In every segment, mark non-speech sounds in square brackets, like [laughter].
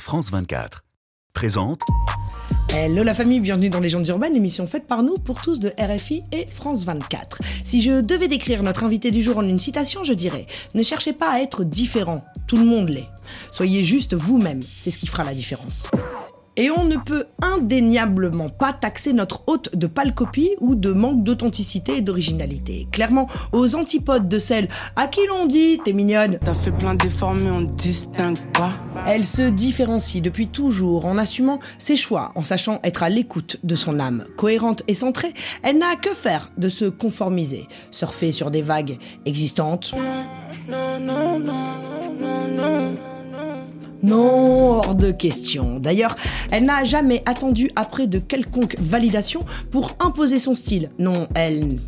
France 24. Présente Hello la famille, bienvenue dans Légendes urbaines, émission faite par nous pour tous de RFI et France 24. Si je devais décrire notre invité du jour en une citation, je dirais Ne cherchez pas à être différent, tout le monde l'est. Soyez juste vous-même, c'est ce qui fera la différence. Et on ne peut indéniablement pas taxer notre hôte de pâle copie ou de manque d'authenticité et d'originalité. Clairement, aux antipodes de celle à qui l'on dit T'es mignonne. T'as fait plein d'efforts mais on distingue pas. Elle se différencie depuis toujours en assumant ses choix, en sachant être à l'écoute de son âme. Cohérente et centrée, elle n'a que faire de se conformiser, surfer sur des vagues existantes. Non, non, non, non, hors de question. D'ailleurs, elle n'a jamais attendu après de quelconque validation pour imposer son style. Non, elle...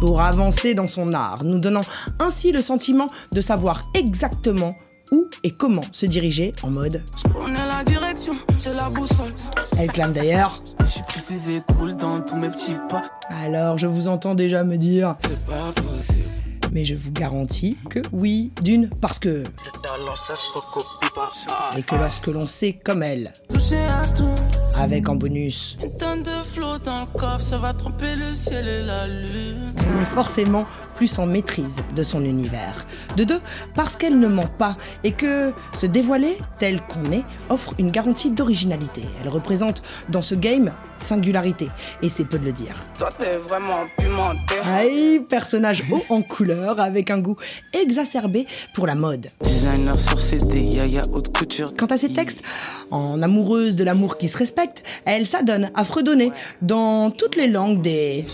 Pour avancer dans son art, nous donnant ainsi le sentiment de savoir exactement où et comment se diriger en mode. On a la direction, j'ai la boussole. Elle clame d'ailleurs. Je suis précisé, cool dans tous mes petits pas. Alors je vous entends déjà me dire, C'est pas possible. mais je vous garantis que oui, d'une, parce que... talent, ça se recopie pas. Et que lorsque l'on sait comme elle, avec en bonus, Une tonne de flot dans le coffre, ça va tromper le ciel et la lune. On est forcément plus en maîtrise de son univers. De deux, parce qu'elle ne ment pas et que se dévoiler tel qu'on est offre une garantie d'originalité. Elle représente dans ce game singularité, et c'est peu de le dire. Toi, t'es vraiment pimenté. Aïe, personnage haut en couleur avec un goût exacerbé pour la mode. Designer sur CD, yaya haute couture. Quant à ses textes, en amoureuse de l'amour qui se respecte, elle s'adonne à fredonner dans toutes les langues des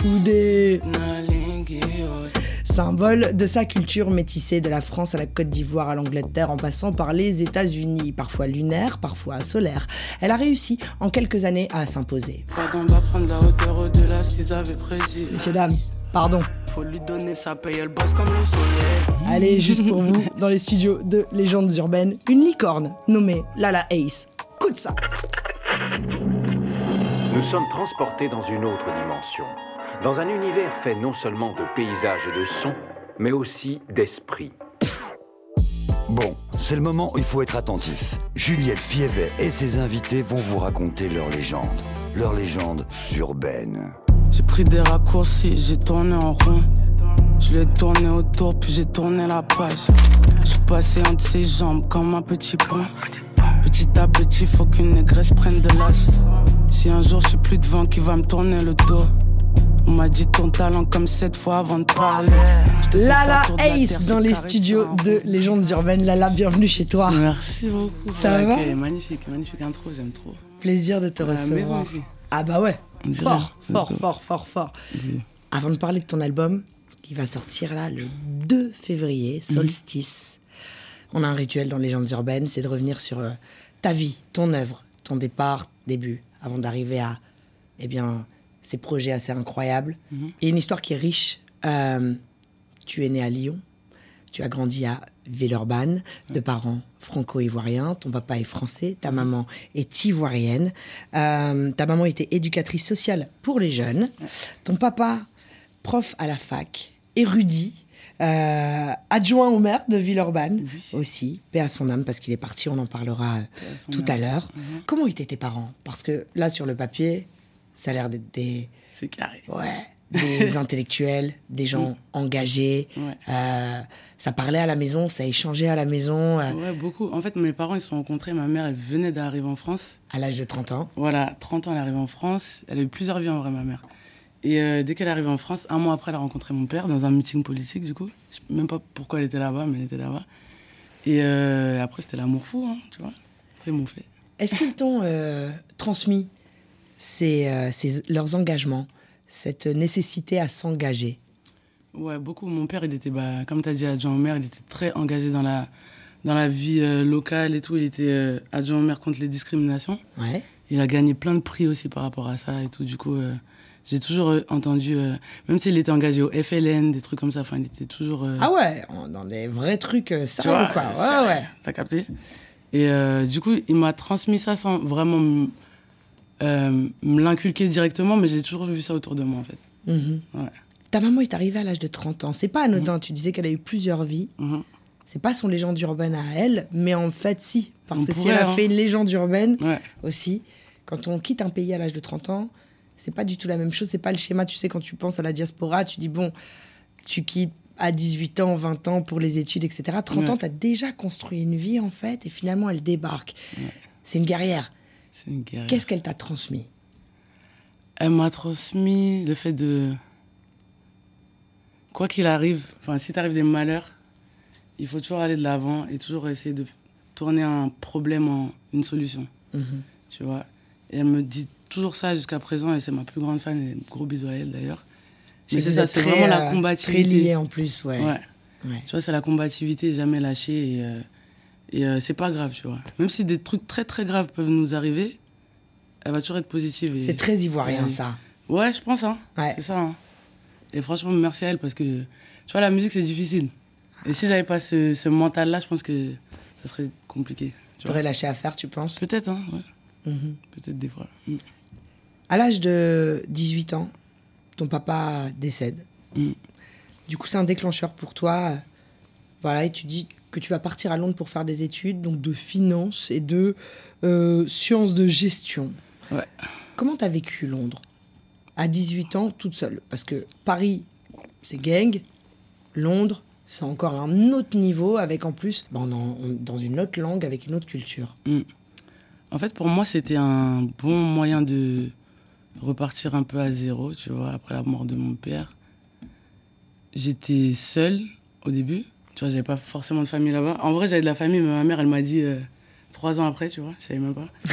show ou des me. Nalingi, oh. symbole de sa culture métissée de la France à la Côte d'Ivoire à l'Angleterre en passant par les États-Unis, parfois lunaire, parfois solaire. Elle a réussi en quelques années à s'imposer. Pas d'en bas prendre la hauteur au-delà ce qu'ils avaient prédit. Messieurs dames, pardon. Faut lui donner sa paye, elle bosse comme le soleil. Allez, juste pour vous, dans les studios de Légendes urbaines, une licorne nommée Lala Ace. Coup de ça. Nous sommes transportés dans une autre dimension, dans un univers fait non seulement de paysages et de sons, mais aussi d'esprit. Bon, c'est le moment où il faut être attentif. Juliette Fievet et ses invités vont vous raconter leur légende. Leur légende urbaine. J'ai pris des raccourcis, j'ai tourné en rond. Je l'ai tourné autour, puis j'ai tourné la page. Je suis passé entre ses jambes comme un petit pont. Petit à petit, faut qu'une négresse prenne de l'âge. Si un jour je suis plus devant, qui va me tourner le dos? On m'a dit ton talent comme sept fois avant de parler. Lala la Ace terre, dans les studios de. Légendes urbaines. Lala, bienvenue chez toi. Merci beaucoup. Ça va. Magnifique, magnifique intro, j'aime trop. Plaisir de te À la recevoir. maison ici. Ah bah ouais. Fort, fort, fort, fort, fort. Avant de parler de ton album, qui va sortir là le 2 février, Mhm. Solstice, on a un rituel dans Légendes urbaines, c'est de revenir sur euh, ta vie, ton œuvre, ton départ, début, avant d'arriver à, eh bien, ces projets assez incroyables. Mhm. Et une histoire qui est riche. Euh, tu es né à Lyon, tu as grandi à Villeurbanne, de parents franco-ivoiriens. Ton papa est français, ta maman est ivoirienne. Euh, ta maman était éducatrice sociale pour les jeunes. Ton papa, prof à la fac, érudit. euh, adjoint au maire de Villeurbanne aussi, paix à son âme parce qu'il est parti, on en parlera tout à l'heure. Comment étaient tes parents? Parce que là sur le papier, ça a l'air d'être des, C'est carré. Ouais, [laughs] des intellectuels, des gens engagés. Ouais. Euh, ça parlait à la maison, ça échangeait à la maison euh, Ouais, beaucoup. En fait, mes parents, ils se sont rencontrés. Ma mère, elle venait d'arriver en France. à l'âge de 30 ans. Voilà, 30 ans, elle est arrivée en France. Elle a eu plusieurs vies en vrai, ma mère. Et euh, dès qu'elle est arrivée en France, un mois après, elle a rencontré mon père dans un meeting politique, du coup. Je sais même pas pourquoi elle était là-bas, mais elle était là-bas. Et euh, après, c'était l'amour fou, hein, tu vois. Après, ils m'ont fait. Est-ce qu'ils t'ont euh, transmis euh, ces- leurs engagements, cette nécessité à s'engager Ouais, beaucoup. Mon père, il était, bah, comme tu as dit, adjoint au maire, il était très engagé dans la, dans la vie euh, locale et tout. Il était euh, adjoint au maire contre les discriminations. Ouais. Il a gagné plein de prix aussi par rapport à ça et tout. Du coup, euh, j'ai toujours entendu, même s'il était engagé au FLN, des trucs comme ça, enfin, il était toujours. Ah ouais, dans des vrais trucs sérieux, vois, quoi. Ouais, ouais. T'as capté Et du coup, il m'a transmis ça sans vraiment me l'inculquer directement, mais j'ai toujours vu ça autour de moi, en fait. Mhm. Ouais. Ta maman est arrivée à l'âge de 30 ans. C'est pas anodin. Tu disais qu'elle a eu plusieurs vies. Mhm. c'est pas son légende urbaine à elle, mais en fait, si. Parce On que si elle a hein. fait une légende urbaine Ouais. aussi, quand on quitte un pays à l'âge de 30 ans, c'est pas du tout la même chose. C'est pas le schéma, tu sais, quand tu penses à la diaspora, tu dis, bon, tu quittes à 18 ans, 20 ans pour les études, etc. 30 ans, tu as déjà construit une vie, en fait, et finalement, elle débarque. C'est une guerrière. C'est une guerre. Qu'est-ce qu'elle t'a transmis? Elle m'a transmis le fait de. Quoi qu'il arrive, enfin, si t'arrives des malheurs, il faut toujours aller de l'avant et toujours essayer de tourner un problème en une solution. Tu vois? Et elle me dit toujours ça jusqu'à présent et c'est ma plus grande fan et gros bisous à elle d'ailleurs. Mais c'est ça, c'est très, vraiment euh, la Très combativité. liée en plus, ouais. Ouais. Ouais. Tu vois, c'est la combativité, jamais lâcher. Et, euh, et euh, c'est pas grave, tu vois. Même si des trucs très très graves peuvent nous arriver, elle va toujours être positive. et- C'est très ivoirien, ça. Ouais, je pense, hein. Ouais. C'est ça. hein. Et franchement, merci à elle parce que, tu vois, la musique, c'est difficile. Et si j'avais pas ce, ce mental-là, je pense que ça serait compliqué. tu vois. T'aurais lâché à faire, tu penses? Peut-être, hein, ouais. Mhm. Peut-être des fois. Mm. À l'âge de 18 ans, ton papa décède. Mm. Du coup, c'est un déclencheur pour toi. Voilà, et tu dis que tu vas partir à Londres pour faire des études, donc de finance et de euh, sciences de gestion. Ouais. Comment t'as vécu Londres à 18 ans, toute seule? Parce que Paris, c'est gang. Londres, c'est encore un autre niveau, avec en plus, ben, on en- on- dans une autre langue, avec une autre culture. En fait, pour moi, c'était un bon moyen de repartir un peu à zéro, tu vois, après la mort de mon père. J'étais seule au début, tu vois, j'avais pas forcément de famille là-bas. En vrai, j'avais de la famille, mais ma mère, elle m'a dit euh, trois ans après, tu vois, je savais même pas. [laughs]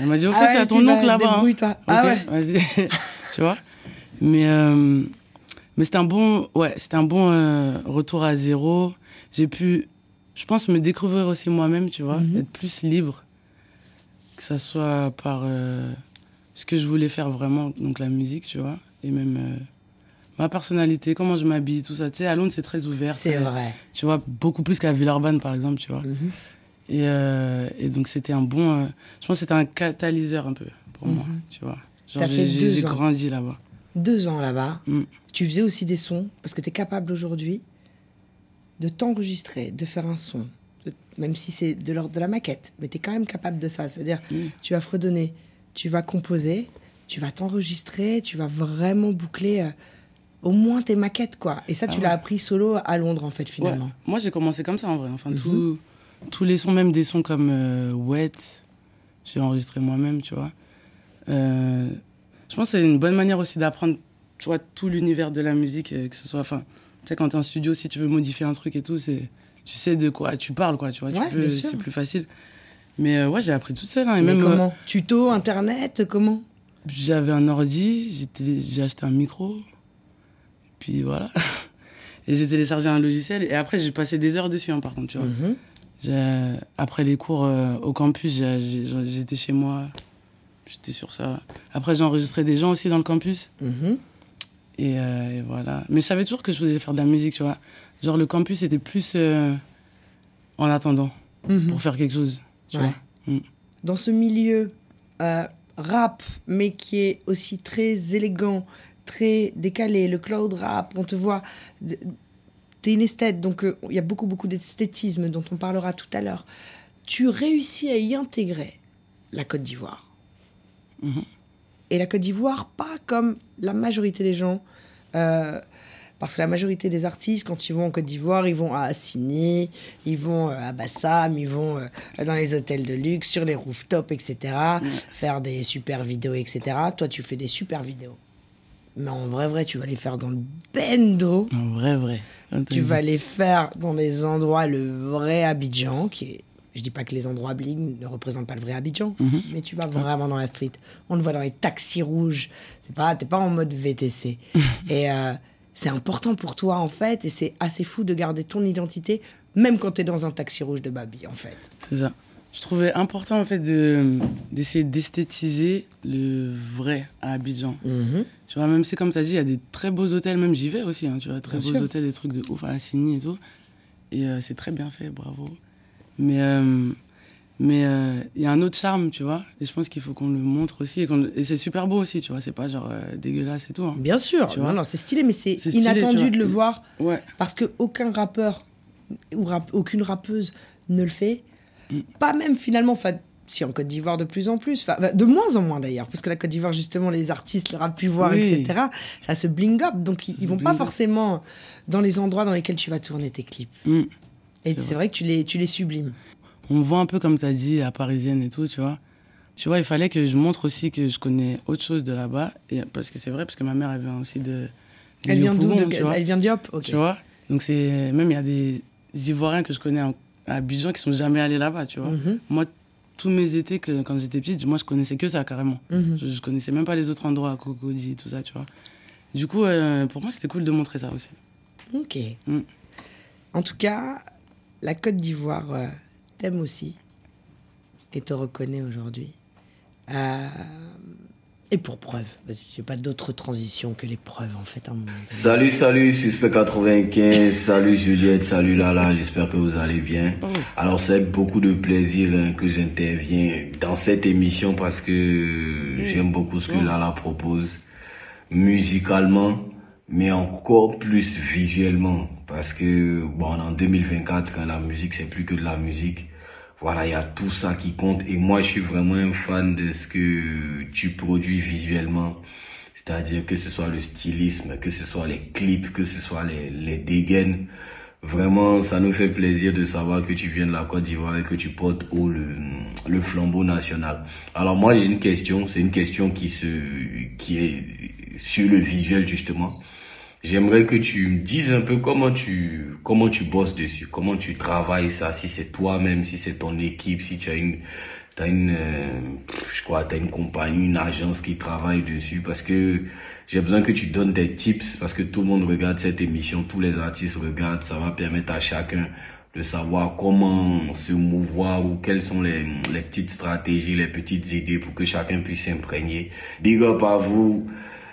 Elle m'a dit, au fait, Ah il y ouais, a ton oncle là-bas. hein. Ah Ok, ouais. vas-y, [laughs] tu vois. Mais, euh, mais c'était un bon, ouais, c'était un bon euh, retour à zéro. J'ai pu, je pense, me découvrir aussi moi-même, tu vois, Mhm. être plus libre, que ça soit par euh, ce que je voulais faire vraiment, donc la musique, tu vois, et même ma personnalité, comment je m'habille, tout ça. Tu sais, à Londres, c'est très ouvert. C'est vrai. Tu vois, beaucoup plus qu'à Villeurbanne, par exemple, tu vois. Mhm. Et, euh, et donc, c'était un bon. euh, je pense que c'était un catalyseur un peu pour moi, tu vois. Mhm. T'as fait j'ai- grandi là-bas. deux ans là-bas, Mm. tu faisais aussi des sons, parce que tu es capable aujourd'hui de t'enregistrer, de faire un son, de- même si c'est de l'ordre de la maquette, mais tu es quand même capable de ça. C'est-à-dire, Mm. tu vas fredonner, tu vas composer, tu vas t'enregistrer, tu vas vraiment boucler euh, au moins tes maquettes, quoi. Et ça, Ah tu ouais. l'as appris solo à Londres, en fait, Ouais. finalement. Moi, j'ai commencé comme ça en vrai. Enfin, Mhm. tout- tous les sons, même des sons comme euh, Wet, j'ai enregistré moi-même, tu vois. Euh, je pense que c'est une bonne manière aussi d'apprendre, tu vois, tout l'univers de la musique, euh, que ce soit. Enfin, tu sais, quand t'es en studio, si tu veux modifier un truc et tout, c'est. Tu sais de quoi tu parles, quoi, tu vois. Ouais, c'est plus facile. Mais euh, ouais, j'ai appris toute seule. hein, et Mais même, comment? Tuto, Internet, comment? J'avais un ordi, j'ai acheté un micro, puis voilà. Et j'ai téléchargé un logiciel, et après j'ai passé des heures dessus, hein, par contre, tu vois. Mhm. J'ai- Après les cours euh, au campus, j'étais chez moi, j'étais sur ça. Après j'ai enregistré des gens aussi dans le campus, Mhm. et, euh, et voilà. Mais je savais toujours que je voulais faire de la musique, tu vois. Genre le campus était plus euh, en attendant, Mhm. pour faire quelque chose, tu Ouais. vois. dans ce milieu euh, rap, mais qui est aussi très élégant, très décalé, le cloud rap, on te voit, t'es une esthète, donc euh, il y a beaucoup, beaucoup d'esthétisme dont on parlera tout à l'heure. Tu réussis à y intégrer la Côte d'Ivoire. Mhm. Et la Côte d'Ivoire, pas comme la majorité des gens. euh, parce que la majorité des artistes, quand ils vont en Côte d'Ivoire, ils vont à Assini, ils vont euh, à Bassam, ils vont dans les hôtels de luxe, sur les rooftops, etc. Faire des super vidéos, etc. Toi, tu fais des super vidéos. Mais en vrai, vrai, tu vas les faire dans le bendo. En vrai, vrai. Tu vas les faire dans des endroits, le vrai Abidjan, qui est. Je dis pas que les endroits bling ne représentent pas le vrai Abidjan, mais tu vas vraiment dans la street. On le voit dans les taxis rouges. C'est pas, t'es pas en mode VTC. [laughs] et euh, c'est important pour toi en fait, et c'est assez fou de garder ton identité, même quand t'es dans un taxi rouge de Babi en fait. C'est ça. Je trouvais important en fait de d'essayer d'esthétiser le vrai à Abidjan. Tu vois, même si comme tu as dit, il y a des très beaux hôtels, même j'y vais aussi, hein, tu vois, très Bien beaux sûr. hôtels, des trucs de ouf à Assini et tout. Et euh, c'est très bien fait, bravo. Mais euh, mais euh, il y a un autre charme, tu vois, et je pense qu'il faut qu'on le montre aussi. Et, c'est super beau aussi, tu vois, c'est pas genre dégueulasse et tout. hein. Bien sûr, Tu vois non, c'est stylé, mais c'est stylé, inattendu de le voir Ouais, parce que aucun rappeur où rap- aucune rappeuse ne le fait. Pas même finalement, enfin, si en Côte d'Ivoire de plus en plus, enfin, de moins en moins d'ailleurs, parce que la Côte d'Ivoire, justement, les artistes, le rap pu voir, Oui. etc., ça se bling up. Donc ils, ils vont pas up. forcément dans les endroits dans lesquels tu vas tourner tes clips. Mm. Et C'est vrai que tu les, tu les sublimes. On me voit un peu comme tu as dit, à Parisienne et tout, tu vois. Tu vois, il fallait que je montre aussi que je connais autre chose de là-bas. Et parce que c'est vrai, parce que ma mère, elle vient aussi de. de Elle vient d'où. Elle vient d'Yop Ok. Tu vois Donc, c'est. Même, il y a des Ivoiriens que je connais en- Abidjan qui sont jamais allés là-bas, tu vois. Mhm, Moi, tous mes étés, que, quand j'étais petite, moi, je connaissais que ça, carrément. mhm. Je, je connaissais même pas les autres endroits, Cocody, tout ça, tu vois. Du coup, euh, pour moi, c'était cool de montrer ça aussi. Ok. Mm. En tout cas, la Côte d'Ivoire euh, t'aime aussi et te reconnaît aujourd'hui. Euh, et pour preuve, j'ai pas d'autre transition que les preuves en fait. à. Salut, salut, Suspect 95, salut Juliette, salut Lala, j'espère que vous allez bien. Oh. Alors c'est avec beaucoup de plaisir hein, que j'interviens dans cette émission parce que j'aime beaucoup ce que Lala propose musicalement, mais encore plus visuellement parce que bon en 2024 quand la musique c'est plus que de la musique, voilà il y a tout ça qui compte et moi je suis vraiment un fan de ce que tu produis visuellement. C'est-à-dire que ce soit le stylisme, que ce soit les clips, que ce soit les, les dégaines. Vraiment, ça nous fait plaisir de savoir que tu viens de la Côte d'Ivoire et que tu portes haut le, le flambeau national. Alors moi, j'ai une question, c'est une question qui se, qui est sur le visuel justement. J'aimerais que tu me dises un peu comment tu, comment tu bosses dessus, comment tu travailles ça, si c'est toi-même, si c'est ton équipe, si tu as une, t'as une, euh, je crois, t'as une compagnie, une agence qui travaille dessus, parce que j'ai besoin que tu donnes des tips, parce que tout le monde regarde cette émission, tous les artistes regardent, ça va permettre à chacun de savoir comment se mouvoir ou quelles sont les, les petites stratégies, les petites idées pour que chacun puisse s'imprégner. Big up à vous.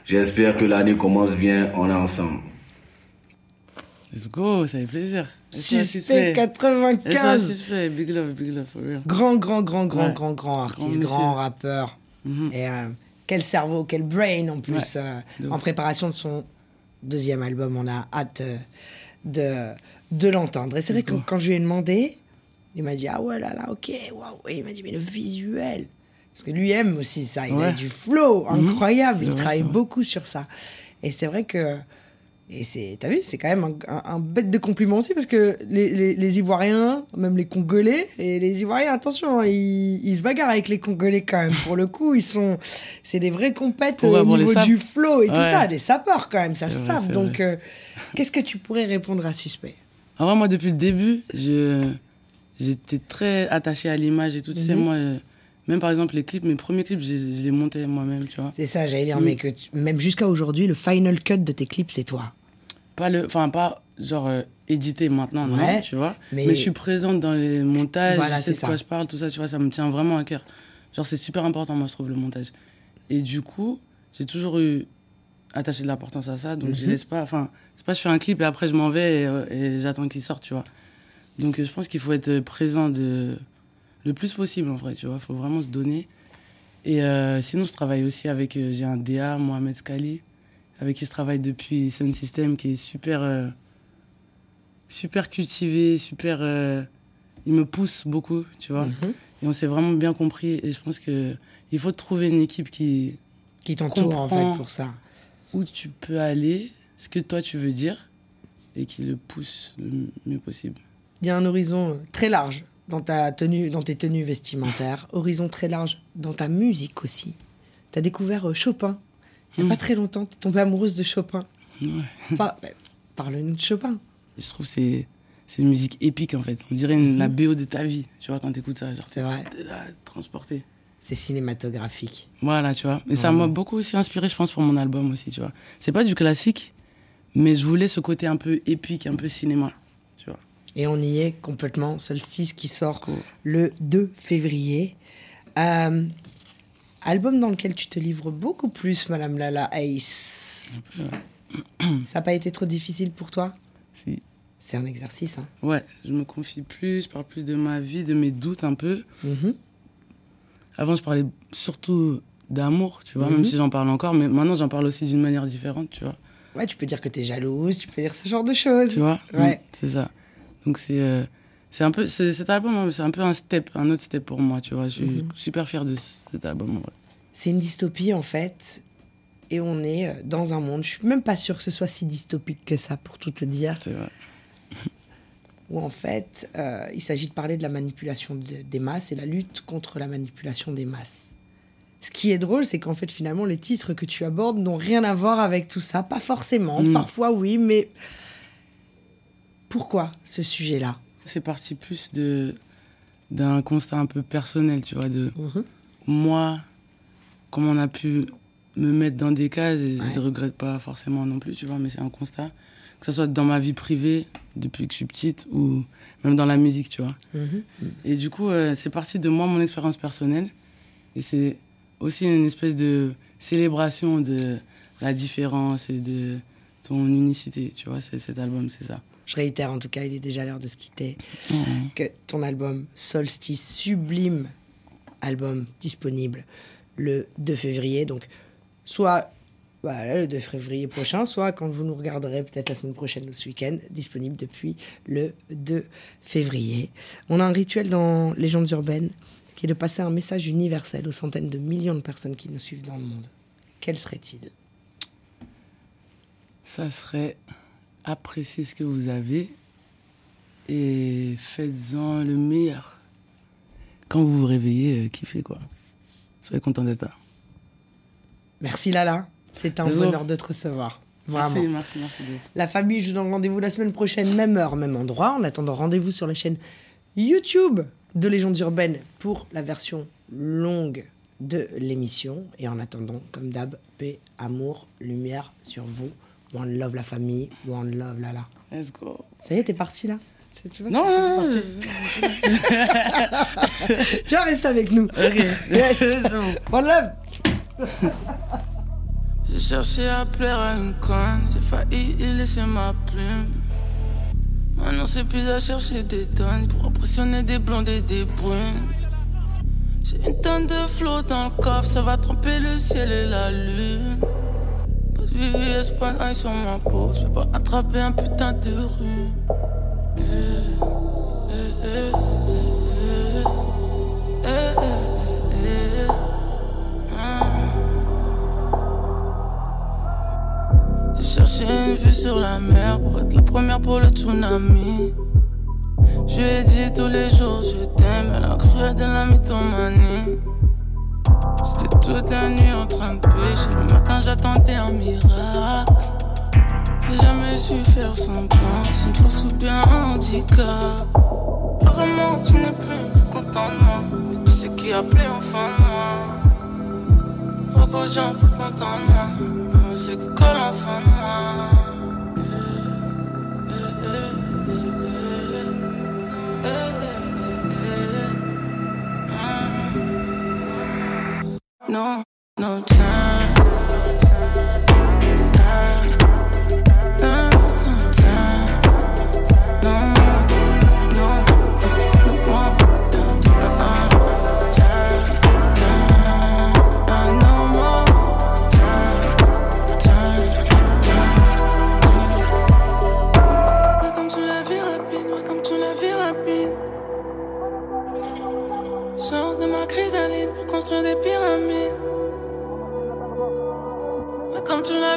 J'espère que l'année commence bien. On est ensemble. Let's go, ça fait plaisir. Suspect Laisse-moi 95 suspect. Big love, big love, for real. Grand, grand, grand, grand, Ouais. grand, grand artiste, monsieur. grand rappeur. Mhm. Et euh, quel cerveau, quel brain en plus. Ouais, euh, en préparation de son deuxième album, on a hâte euh, de, de l'entendre. Et c'est vrai que quand je lui ai demandé, il m'a dit Ah ouais, là, là, ok, waouh. Et il m'a dit Mais le visuel. Parce que lui aime aussi ça. Il a du flow Mhm. incroyable. Il vrai, travaille beaucoup sur ça. Et c'est vrai que. Et c'est, t'as vu, c'est quand même un, un- un bête de compliment aussi parce que les, les- les Ivoiriens, même les Congolais, et les Ivoiriens, attention, hein, ils, ils se bagarrent avec les Congolais quand même. Pour le coup, ils sont, c'est des vrais compètes Ouais, au niveau du flow et tout ça, des sapeurs quand même, ça vrai, sape. Donc, euh, qu'est-ce que tu pourrais répondre à Suspect? Vrai, moi, depuis le début, je, j'étais très attaché à l'image et tout. Tu sais, Mhm. moi, euh, même par exemple, les clips, mes premiers clips, je, les- je les montais moi-même, tu vois. C'est ça, j'allais dire, Mm. mais que tu- même jusqu'à aujourd'hui, le final cut de tes clips, c'est toi. Pas le, enfin, pas genre euh, édité maintenant, Ouais, non, tu vois. mais- Mais... je suis présente dans les montages, Voilà, je sais de quoi je parle, tout ça, tu vois, ça me tient vraiment à cœur. Genre, c'est super important, moi, je trouve, le montage. Et du coup, j'ai toujours eu attaché de l'importance à ça, donc je Mhm. laisse pas, enfin, c'est pas je fais un clip et après je m'en vais et, euh, et j'attends qu'il sorte, tu vois. Donc, je pense qu'il faut être présent de, le plus possible, en vrai, tu vois, il faut vraiment se donner. Et euh, sinon, je travaille aussi avec, euh, j'ai un DA, Mohamed Skali, avec qui je travaille depuis Sun System, qui est super, euh, super cultivé, super. il me pousse beaucoup, tu vois. Mhm. Et on s'est vraiment bien compris. Et je pense que il faut trouver une équipe qui, Qui t'entoure en fait pour ça. où tu peux aller, ce que toi tu veux dire, et qui le pousse le mieux possible. Il y a un horizon très large dans, ta tenue, dans tes tenues vestimentaires, horizon très large dans ta musique aussi. Tu as découvert euh, Chopin. Il n'y a Mm. pas très longtemps, tu es tombée amoureuse de Chopin. Ouais. Par- bah, Parle-nous de Chopin. Je trouve que c'est c'est une musique épique en fait. On dirait une- la BO de ta vie, tu vois, quand t'écoutes ça. Genre, C'est vrai, t'es là, transporté. c'est cinématographique. Voilà, tu vois. Et ça m'a beaucoup aussi inspiré, je pense, pour mon album aussi, tu vois. C'est pas du classique, mais je voulais ce côté un peu épique, un peu cinéma. Et on y est complètement. Solstice qui sort Cool. le 2 février. Euh, album dans lequel tu te livres beaucoup plus, Madame Lala Ace. [coughs] Ça n'a pas été trop difficile pour toi? Si. C'est un exercice. Hein. Ouais, je me confie plus, je parle plus de ma vie, de mes doutes un peu. Mhm. Avant, je parlais surtout d'amour, tu vois, même si j'en parle encore, mais maintenant, j'en parle aussi d'une manière différente, tu vois. Ouais, tu peux dire que tu es jalouse, tu peux dire ce genre de choses. Tu vois Ouais. C'est ça. Donc c'est euh, c'est un peu c'est- cet album, hein, c'est un peu un step, un autre step pour moi, tu vois. Je suis Mhm. super fier de cet album. C'est une dystopie en fait. Et on est euh, dans un monde, je suis même pas sûre que ce soit si dystopique que ça, pour tout te dire. C'est vrai. [laughs] où en fait, euh, il s'agit de parler de la manipulation de- des masses et la lutte contre la manipulation des masses. Ce qui est drôle, c'est qu'en fait, finalement, les titres que tu abordes n'ont rien à voir avec tout ça. Pas forcément, Mm. parfois oui, mais pourquoi ce sujet-là C'est parti plus de d'un constat un peu personnel, tu vois, de Mhm. moi, comment on a pu me mettre dans des cases, et Ouais. je regrette pas forcément non plus, tu vois, mais c'est un constat. Que ce soit dans ma vie privée, depuis que je suis petite, ou même dans la musique, tu vois. Mhm. Et du coup, euh, c'est parti de moi, mon expérience personnelle. Et c'est aussi une espèce de célébration de la différence et de ton unicité, tu vois, cet album, c'est ça. Je réitère, en tout cas, il est déjà l'heure de se quitter. Que ton album Solstice, sublime album disponible le 2 février. Donc, soit voilà, le 2 février prochain, soit quand vous nous regarderez peut-être la semaine prochaine ou ce week-end, disponible depuis le 2 février. On a un rituel dans Légendes urbaines qui est de passer un message universel aux centaines de millions de personnes qui nous suivent dans le monde. Quel serait-il? Ça serait apprécier ce que vous avez et faites-en le meilleur. Quand vous vous réveillez, euh, kiffez quoi. Soyez content d'être là. Merci Lala, c'est un bonheur de te recevoir. Vraiment. Merci, merci, merci. La famille, je vous donne rendez-vous la semaine prochaine, même heure, même endroit. En attendant, rendez-vous sur la chaîne YouTube de Légendes Urbaines pour la version longue de l'émission. Et en attendant, comme d'hab, paix, amour, lumière sur vous. One love la famille, one love Lala. Let's go. Ça y est, t'es parti là tu vois, Non, tu non, non, [laughs] Tu vas rester avec nous. Yes. [laughs] One love. [laughs] J'ai cherché à plaire à une conne, j'ai failli y laisser ma plume. Maintenant c'est plus à chercher des tonnes pour impressionner des blondes et des brunes. J'ai une tonne de flots dans le coffre, ça va tromper le ciel et la lune. De VVS, pas sur ma peau, je vais pas attraper un putain de rue. J'ai cherché une vue sur la mer pour être la première pour le tsunami. Je lui ai dit tous les jours je t'aime, elle a cru de la mythomanie. Toute la nuit en train de pêcher, le matin j'attendais un miracle. J'ai jamais su faire semblant, c'est une force ou bien un handicap. Apparemment tu n'es plus content de moi, mais tu sais qui a appelé enfin de moi. Beaucoup de gens plus contents de moi, mais on sait qui colle enfin de moi. No, no time.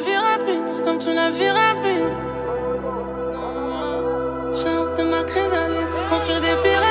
Vie rapide, welcome to la vie rapide. Sors de ma chrysalide construire des pyramides.